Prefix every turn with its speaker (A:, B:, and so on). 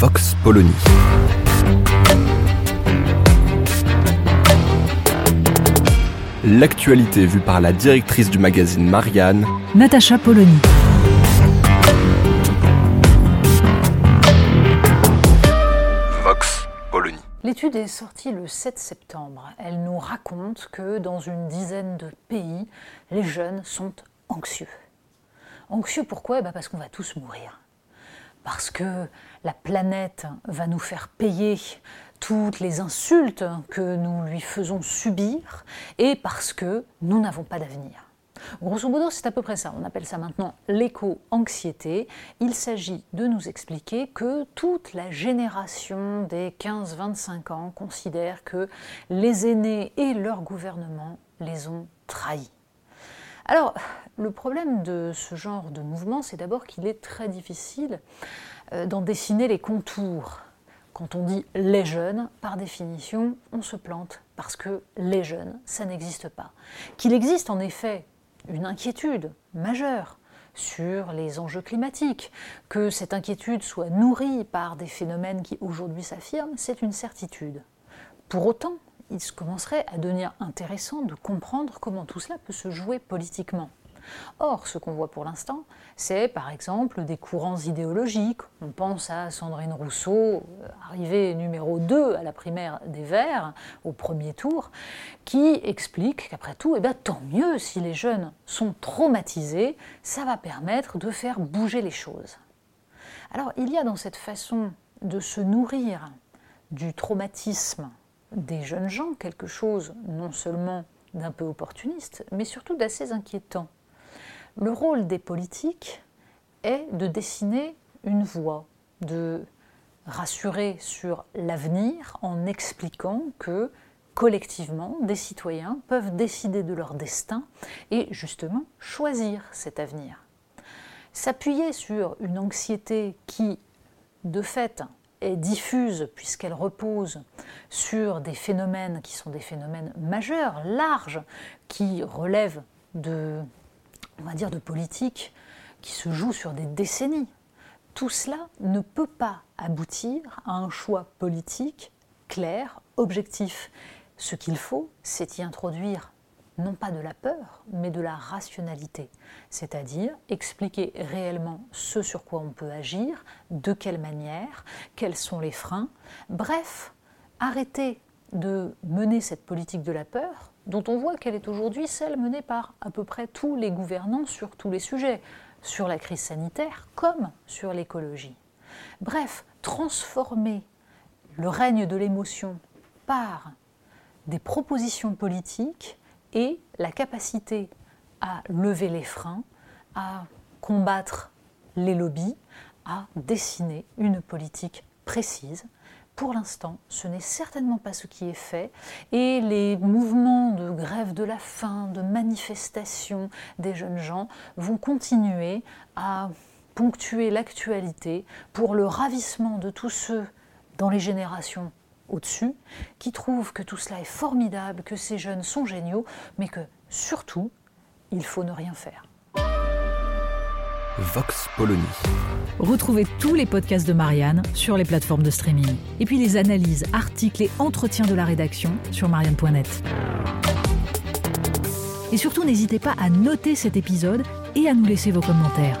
A: Vox Polony. L'actualité vue par la directrice du magazine Marianne,
B: Natacha Polony.
A: Vox Polony.
B: L'étude est sortie le 7 septembre. Elle nous raconte que dans une dizaine de pays, les jeunes sont anxieux. Anxieux pourquoi? Eh ben Parce qu'on va tous mourir. Parce que la planète va nous faire payer toutes les insultes que nous lui faisons subir et parce que nous n'avons pas d'avenir. Grosso modo, c'est à peu près ça. On appelle ça maintenant l'éco-anxiété. Il s'agit de nous expliquer que toute la génération des 15-25 ans considère que les aînés et leur gouvernement les ont trahis. Alors, le problème de ce genre de mouvement, c'est d'abord qu'il est très difficile euh, d'en dessiner les contours. Quand on dit les jeunes, par définition, on se plante parce que les jeunes, ça n'existe pas. Qu'il existe en effet une inquiétude majeure sur les enjeux climatiques, que cette inquiétude soit nourrie par des phénomènes qui aujourd'hui s'affirment, c'est une certitude. Pour autant, il commencerait à devenir intéressant de comprendre comment tout cela peut se jouer politiquement. Or, ce qu'on voit pour l'instant, c'est par exemple des courants idéologiques. On pense à Sandrine Rousseau, euh, arrivée numéro 2 à la primaire des Verts, au premier tour, qui explique qu'après tout, eh bien, tant mieux si les jeunes sont traumatisés, ça va permettre de faire bouger les choses. Alors, il y a dans cette façon de se nourrir du traumatisme des jeunes gens quelque chose non seulement d'un peu opportuniste, mais surtout d'assez inquiétant. Le rôle des politiques est de dessiner une voie, de rassurer sur l'avenir en expliquant que collectivement, des citoyens peuvent décider de leur destin et justement choisir cet avenir. S'appuyer sur une anxiété qui, de fait, est diffuse puisqu'elle repose sur des phénomènes qui sont des phénomènes majeurs, larges, qui relèvent de on va dire, de politique qui se joue sur des décennies. Tout cela ne peut pas aboutir à un choix politique clair, objectif. Ce qu'il faut, c'est y introduire non pas de la peur, mais de la rationalité, c'est-à-dire expliquer réellement ce sur quoi on peut agir, de quelle manière, quels sont les freins, bref, arrêter de mener cette politique de la peur, dont on voit qu'elle est aujourd'hui celle menée par à peu près tous les gouvernants sur tous les sujets, sur la crise sanitaire comme sur l'écologie. Bref, transformer le règne de l'émotion par des propositions politiques et la capacité à lever les freins, à combattre les lobbies, à dessiner une politique précise. Pour l'instant, ce n'est certainement pas ce qui est fait. Et les mouvements de grève de la faim, de manifestation des jeunes gens vont continuer à ponctuer l'actualité pour le ravissement de tous ceux dans les générations au-dessus qui trouvent que tout cela est formidable, que ces jeunes sont géniaux, mais que surtout, il faut ne rien faire.
A: Vox Polony.
B: Retrouvez tous les podcasts de Marianne sur les plateformes de streaming. Et puis les analyses, articles et entretiens de la rédaction sur marianne.net. Et surtout, n'hésitez pas à noter cet épisode et à nous laisser vos commentaires.